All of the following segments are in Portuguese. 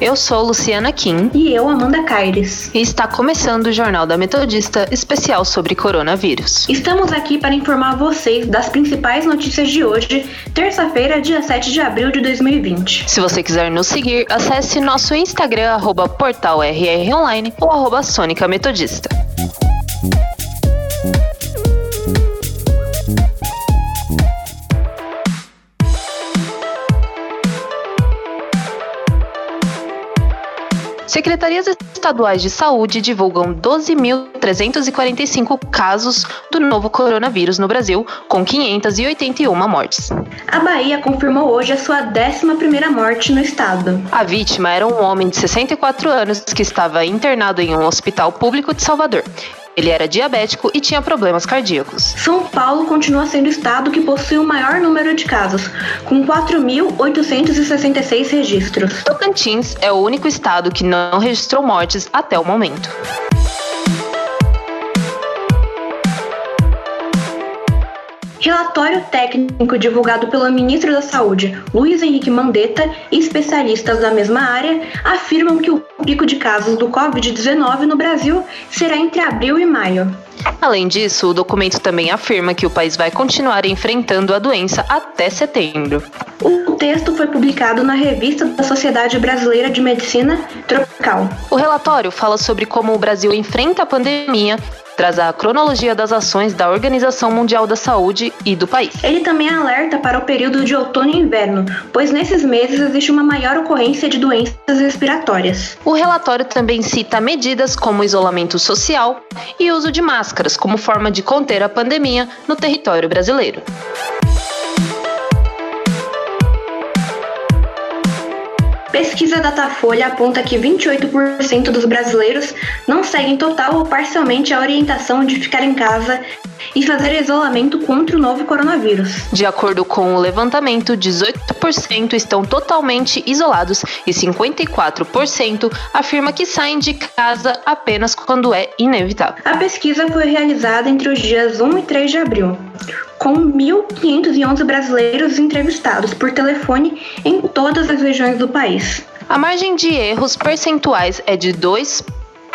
Eu sou Luciana Kim. E eu, Amanda Caires. E está começando o Jornal da Metodista, especial sobre coronavírus. Estamos aqui para informar vocês das principais notícias de hoje, terça-feira, dia 7 de abril de 2020. Se você quiser nos seguir, acesse nosso Instagram, arroba portalrronline ou arroba Sônica Metodista. Secretarias estaduais de saúde divulgam 12.345 casos do novo coronavírus no Brasil, com 581 mortes. A Bahia confirmou hoje a sua 11ª morte no estado. A vítima era um homem de 64 anos que estava internado em um hospital público de Salvador. Ele era diabético e tinha problemas cardíacos. São Paulo continua sendo o estado que possui o maior número de casos, com 4.866 registros. Tocantins é o único estado que não registrou mortes até o momento. Relatório técnico divulgado pelo ministro da Saúde, Luiz Henrique Mandetta, e especialistas da mesma área afirmam que o pico de casos do Covid-19 no Brasil será entre abril e maio. Além disso, o documento também afirma que o país vai continuar enfrentando a doença até setembro. O texto foi publicado na revista da Sociedade Brasileira de Medicina Tropical. O relatório fala sobre como o Brasil enfrenta a pandemia traz a cronologia das ações da Organização Mundial da Saúde e do país. Ele também alerta para o período de outono e inverno, pois nesses meses existe uma maior ocorrência de doenças respiratórias. O relatório também cita medidas como isolamento social e uso de máscaras como forma de conter a pandemia no território brasileiro. Pesquisa Datafolha aponta que 28% dos brasileiros não seguem total ou parcialmente a orientação de ficar em casa e fazer isolamento contra o novo coronavírus. De acordo com o levantamento, 18% estão totalmente isolados e 54% afirma que saem de casa apenas quando é inevitável. A pesquisa foi realizada entre os dias 1 e 3 de abril com 1.511 brasileiros entrevistados por telefone em todas as regiões do país. A margem de erros percentuais é de 2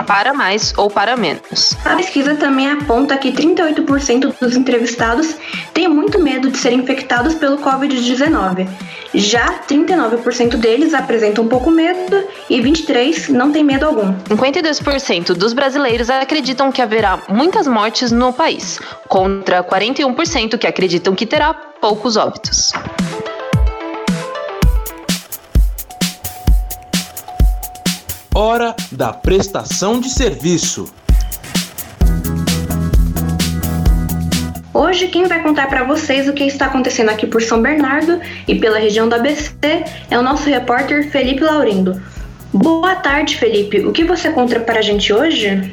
para mais ou para menos. A pesquisa também aponta que 38% dos entrevistados têm muito medo de serem infectados pelo Covid-19. Já 39% deles apresentam um pouco medo e 23% não têm medo algum. 52% dos brasileiros acreditam que haverá muitas mortes no país, contra 41% que acreditam que terá poucos óbitos. Hora da prestação de serviço. Hoje quem vai contar para vocês o que está acontecendo aqui por São Bernardo e pela região do ABC é o nosso repórter Felipe Laurindo. Boa tarde, Felipe. O que você conta para a gente hoje?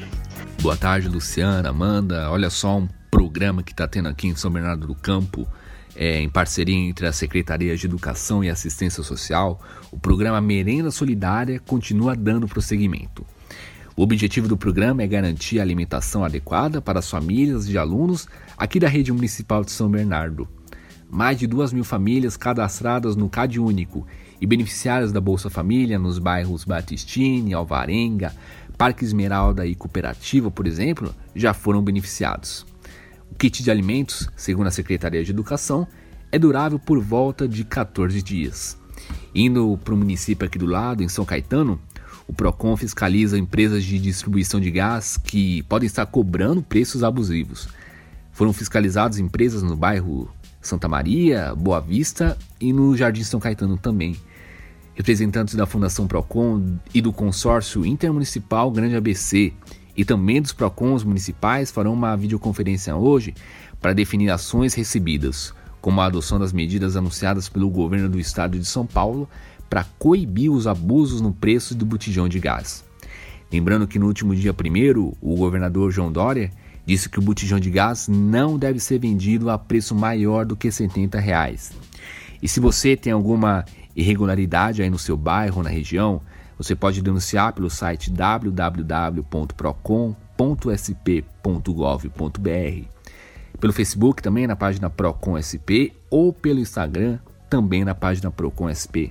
Boa tarde, Luciana, Amanda. Olha só um programa que está tendo aqui em São Bernardo do Campo é, em parceria entre as Secretarias de Educação e Assistência Social, o programa Merenda Solidária continua dando prosseguimento. O objetivo do programa é garantir a alimentação adequada para as famílias de alunos aqui da rede municipal de São Bernardo. Mais de duas mil famílias cadastradas no CAD Único e beneficiárias da Bolsa Família nos bairros Batistini, Alvarenga, Parque Esmeralda e Cooperativa, por exemplo, já foram beneficiados. Kit de alimentos, segundo a Secretaria de Educação, é durável por volta de 14 dias. Indo para o município aqui do lado, em São Caetano, o PROCON fiscaliza empresas de distribuição de gás que podem estar cobrando preços abusivos. Foram fiscalizadas empresas no bairro Santa Maria, Boa Vista e no Jardim São Caetano também. Representantes da Fundação PROCON e do consórcio intermunicipal Grande ABC e também dos PROCONs municipais farão uma videoconferência hoje para definir ações recebidas, como a adoção das medidas anunciadas pelo governo do estado de São Paulo para coibir os abusos no preço do botijão de gás. Lembrando que no último dia 1 o governador João Dória disse que o botijão de gás não deve ser vendido a preço maior do que 70 reais. E se você tem alguma irregularidade aí no seu bairro na região, você pode denunciar pelo site www.procon.sp.gov.br, pelo Facebook também na página Procon SP ou pelo Instagram também na página Procon SP.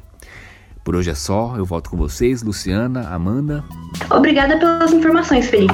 Por hoje é só, eu volto com vocês, Luciana, Amanda. Obrigada pelas informações, Felipe.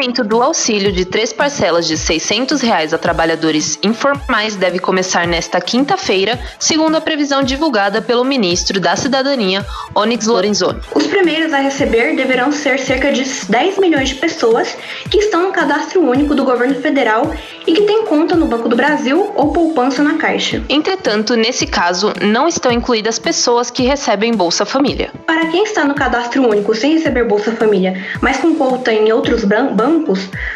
Pagamento do auxílio de três parcelas de 600 reais a trabalhadores informais deve começar nesta quinta-feira, segundo a previsão divulgada pelo ministro da Cidadania, Onyx Lorenzoni. Os primeiros a receber deverão ser cerca de 10 milhões de pessoas que estão no cadastro único do governo federal e que têm conta no Banco do Brasil ou poupança na Caixa. Entretanto, nesse caso, não estão incluídas pessoas que recebem Bolsa Família. Para quem está no cadastro único sem receber Bolsa Família, mas com conta em outros bancos,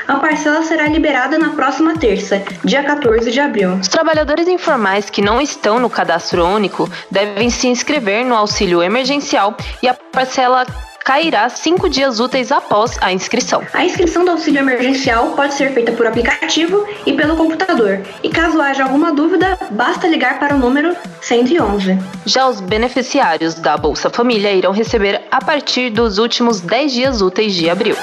a parcela será liberada na próxima terça, dia 14 de abril. Os trabalhadores informais que não estão no cadastro único devem se inscrever no auxílio emergencial e a parcela cairá cinco dias úteis após a inscrição. A inscrição do auxílio emergencial pode ser feita por aplicativo e pelo computador. E caso haja alguma dúvida, basta ligar para o número 111. Já os beneficiários da Bolsa Família irão receber a partir dos últimos 10 dias úteis de abril.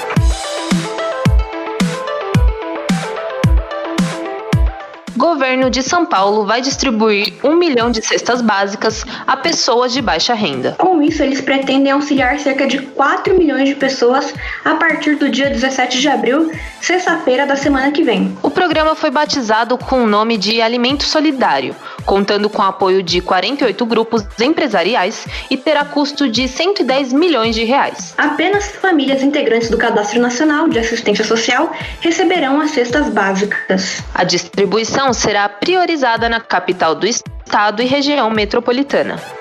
Governo de São Paulo vai distribuir um milhão de cestas básicas a pessoas de baixa renda. Com isso, eles pretendem auxiliar cerca de 4 milhões de pessoas a partir do dia 17 de abril, sexta-feira da semana que vem. O programa foi batizado com o nome de Alimento Solidário, contando com o apoio de 48 grupos empresariais e terá custo de 110 milhões de reais. Apenas famílias integrantes do Cadastro Nacional de Assistência Social receberão as cestas básicas. A distribuição será priorizada na capital do estado e região metropolitana.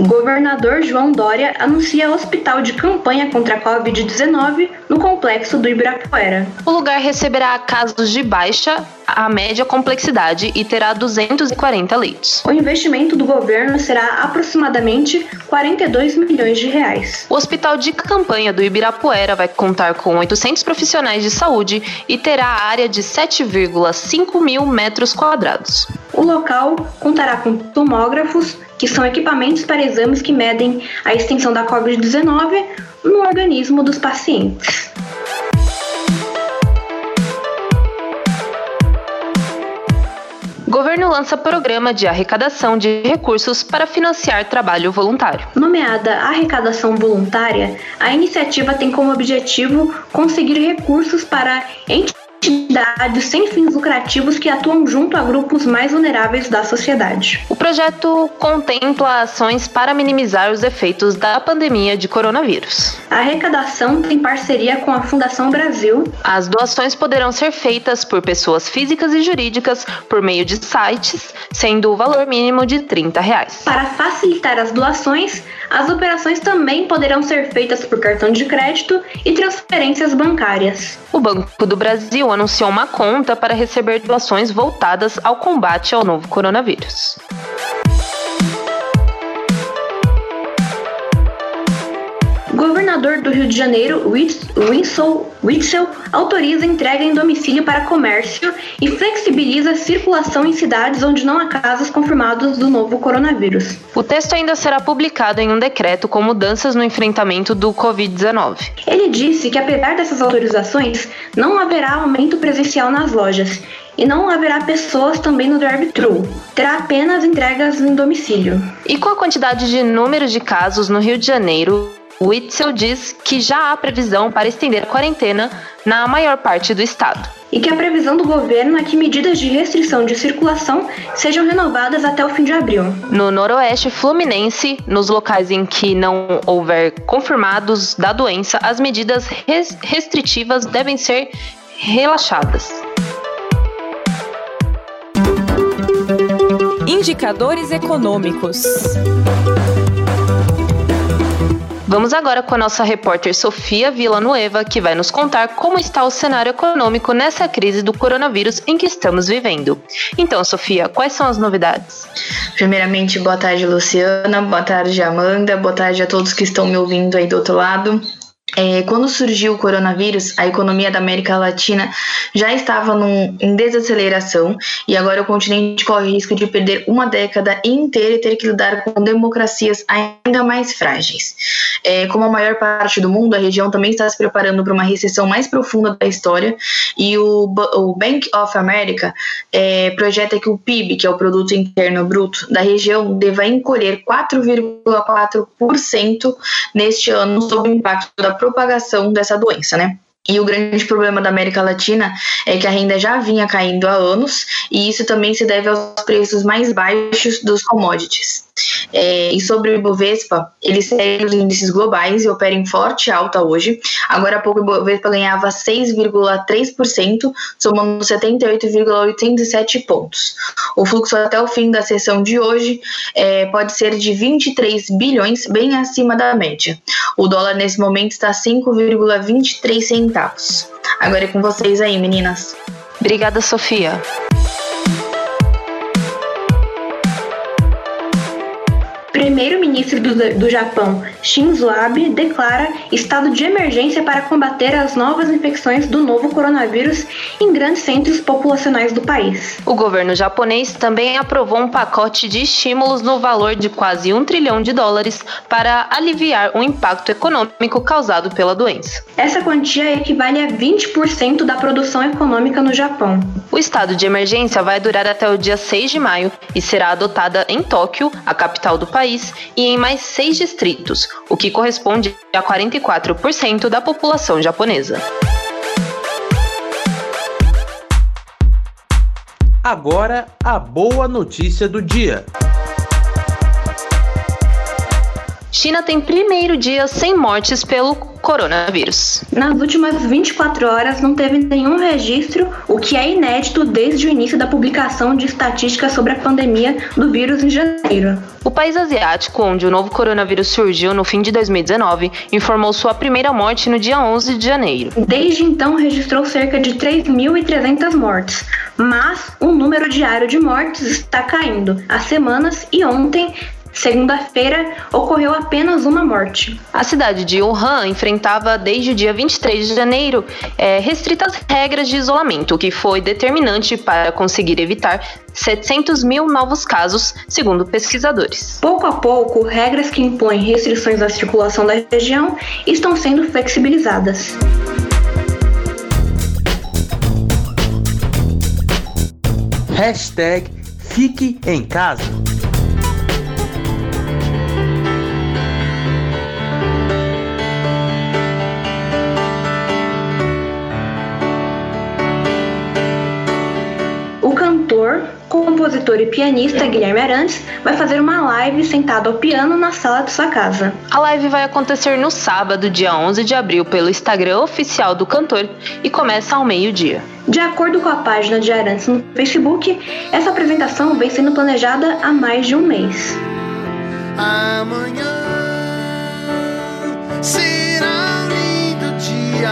O governador João Dória anuncia hospital de campanha contra a Covid-19 no complexo do Ibirapuera. O lugar receberá casos de baixa a média complexidade e terá 240 leitos. O investimento do governo será aproximadamente 42 milhões de reais. O hospital de campanha do Ibirapuera vai contar com 800 profissionais de saúde e terá área de 7,5 mil metros quadrados. O local contará com tomógrafos, que são equipamentos para exames que medem a extensão da Covid-19 no organismo dos pacientes. Governo lança programa de arrecadação de recursos para financiar trabalho voluntário. Nomeada Arrecadação Voluntária, a iniciativa tem como objetivo conseguir recursos para entidades entidades sem fins lucrativos que atuam junto a grupos mais vulneráveis da sociedade. O projeto contempla ações para minimizar os efeitos da pandemia de coronavírus. A arrecadação tem parceria com a Fundação Brasil. As doações poderão ser feitas por pessoas físicas e jurídicas por meio de sites, sendo o valor mínimo de 30 reais. Para facilitar as doações, as operações também poderão ser feitas por cartão de crédito e transferências bancárias. O Banco do Brasil anunciou uma conta para receber doações voltadas ao combate ao novo coronavírus. Governador do Rio de Janeiro, Winslow Witzel, autoriza entrega em domicílio para comércio e flexibiliza a circulação em cidades onde não há casos confirmados do novo coronavírus. O texto ainda será publicado em um decreto com mudanças no enfrentamento do Covid-19. Ele disse que, apesar dessas autorizações, não haverá aumento presencial nas lojas e não haverá pessoas também no drive-thru. Terá apenas entregas em domicílio. E com a quantidade de números de casos no Rio de Janeiro, Witzel diz que já há previsão para estender a quarentena na maior parte do estado. E que a previsão do governo é que medidas de restrição de circulação sejam renovadas até o fim de abril. No noroeste fluminense, nos locais em que não houver confirmados da doença, as medidas restritivas devem ser relaxadas. Indicadores econômicos. Vamos agora com a nossa repórter Sofia Villanueva, que vai nos contar como está o cenário econômico nessa crise do coronavírus em que estamos vivendo. Então, Sofia, quais são as novidades? Primeiramente, boa tarde, Luciana, boa tarde, Amanda, boa tarde a todos que estão me ouvindo aí do outro lado. É, quando surgiu o coronavírus, a economia da América Latina já estava num, em desaceleração e agora o continente corre risco de perder uma década inteira e ter que lidar com democracias ainda mais frágeis. É, como a maior parte do mundo, a região também está se preparando para uma recessão mais profunda da história e o, o Bank of America é, projeta que o PIB, que é o Produto Interno Bruto da região, deva encolher 4,4% neste ano sob o impacto da propagação dessa doença, né? E o grande problema da América Latina é que a renda já vinha caindo há anos, e isso também se deve aos preços mais baixos dos commodities. É, e sobre o Ibovespa, ele segue os índices globais e opera em forte alta hoje. Agora há pouco o Ibovespa ganhava 6,3%, somando 78,87 pontos. O fluxo até o fim da sessão de hoje é, pode ser de 23 bilhões, bem acima da média. O dólar nesse momento está 5,23 centavos. Agora é com vocês aí, meninas. Obrigada, Sofia. Primeiro-ministro do, do Japão, Shinzo Abe, declara estado de emergência para combater as novas infecções do novo coronavírus em grandes centros populacionais do país. O governo japonês também aprovou um pacote de estímulos no valor de quase um trilhão de dólares para aliviar o impacto econômico causado pela doença. Essa quantia equivale a 20% da produção econômica no Japão. O estado de emergência vai durar até o dia 6 de maio e será adotada em Tóquio, a capital do país e em mais seis distritos, o que corresponde a 44% da população japonesa. Agora, a boa notícia do dia. China tem primeiro dia sem mortes pelo coronavírus. Nas últimas 24 horas não teve nenhum registro, o que é inédito desde o início da publicação de estatísticas sobre a pandemia do vírus em janeiro. O país asiático, onde o novo coronavírus surgiu no fim de 2019, informou sua primeira morte no dia 11 de janeiro. Desde então, registrou cerca de 3.300 mortes, mas o número diário de mortes está caindo há semanas e ontem Segunda-feira ocorreu apenas uma morte. A cidade de Wuhan enfrentava desde o dia 23 de janeiro é, restritas regras de isolamento, o que foi determinante para conseguir evitar 700 mil novos casos, segundo pesquisadores. Pouco a pouco, regras que impõem restrições à circulação da região estão sendo flexibilizadas. Hashtag Fique em Casa. Compositor e pianista Guilherme Arantes vai fazer uma live sentado ao piano na sala de sua casa. A live vai acontecer no sábado, dia 11 de abril, pelo Instagram oficial do cantor e começa ao meio-dia. De acordo com a página de Arantes no Facebook, essa apresentação vem sendo planejada há mais de um mês. Amanhã será um lindo dia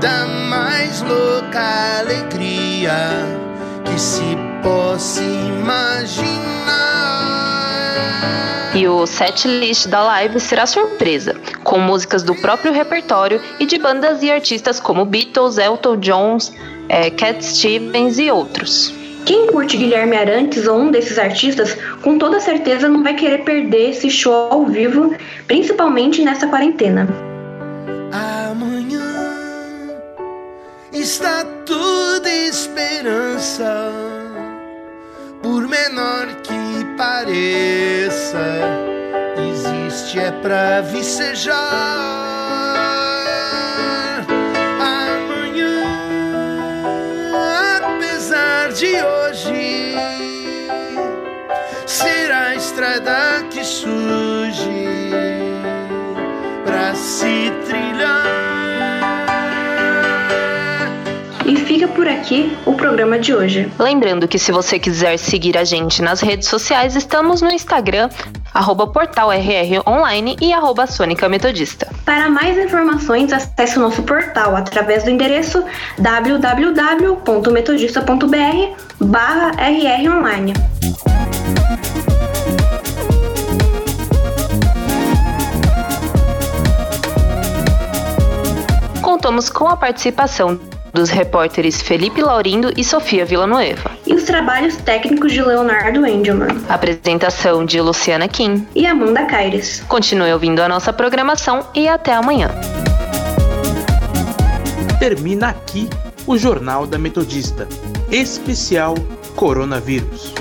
da mais louca alegria se possa imaginar. E o set list da live será surpresa, com músicas do próprio repertório e de bandas e artistas como Beatles, Elton John, é, Cat Stevens e outros. Quem curte Guilherme Arantes ou um desses artistas, com toda certeza não vai querer perder esse show ao vivo, principalmente nessa quarentena. Amanhã está tudo esperança, por menor que pareça, existe é pra vicejar. Amanhã, apesar de hoje, será a estrada que surge pra se trilhar por aqui o programa de hoje. Lembrando que se você quiser seguir a gente nas redes sociais, estamos no Instagram, arroba portal RR Online e arroba Sônica Metodista. Para mais informações, acesse o nosso portal através do endereço www.metodista.br barra RR Online. Contamos com a participação dos repórteres Felipe Laurindo e Sofia Villanueva. E os trabalhos técnicos de Leonardo Engelman. Apresentação de Luciana Kim e Amanda Caires. Continue ouvindo a nossa programação e até amanhã. Termina aqui o Jornal da Metodista, especial Coronavírus.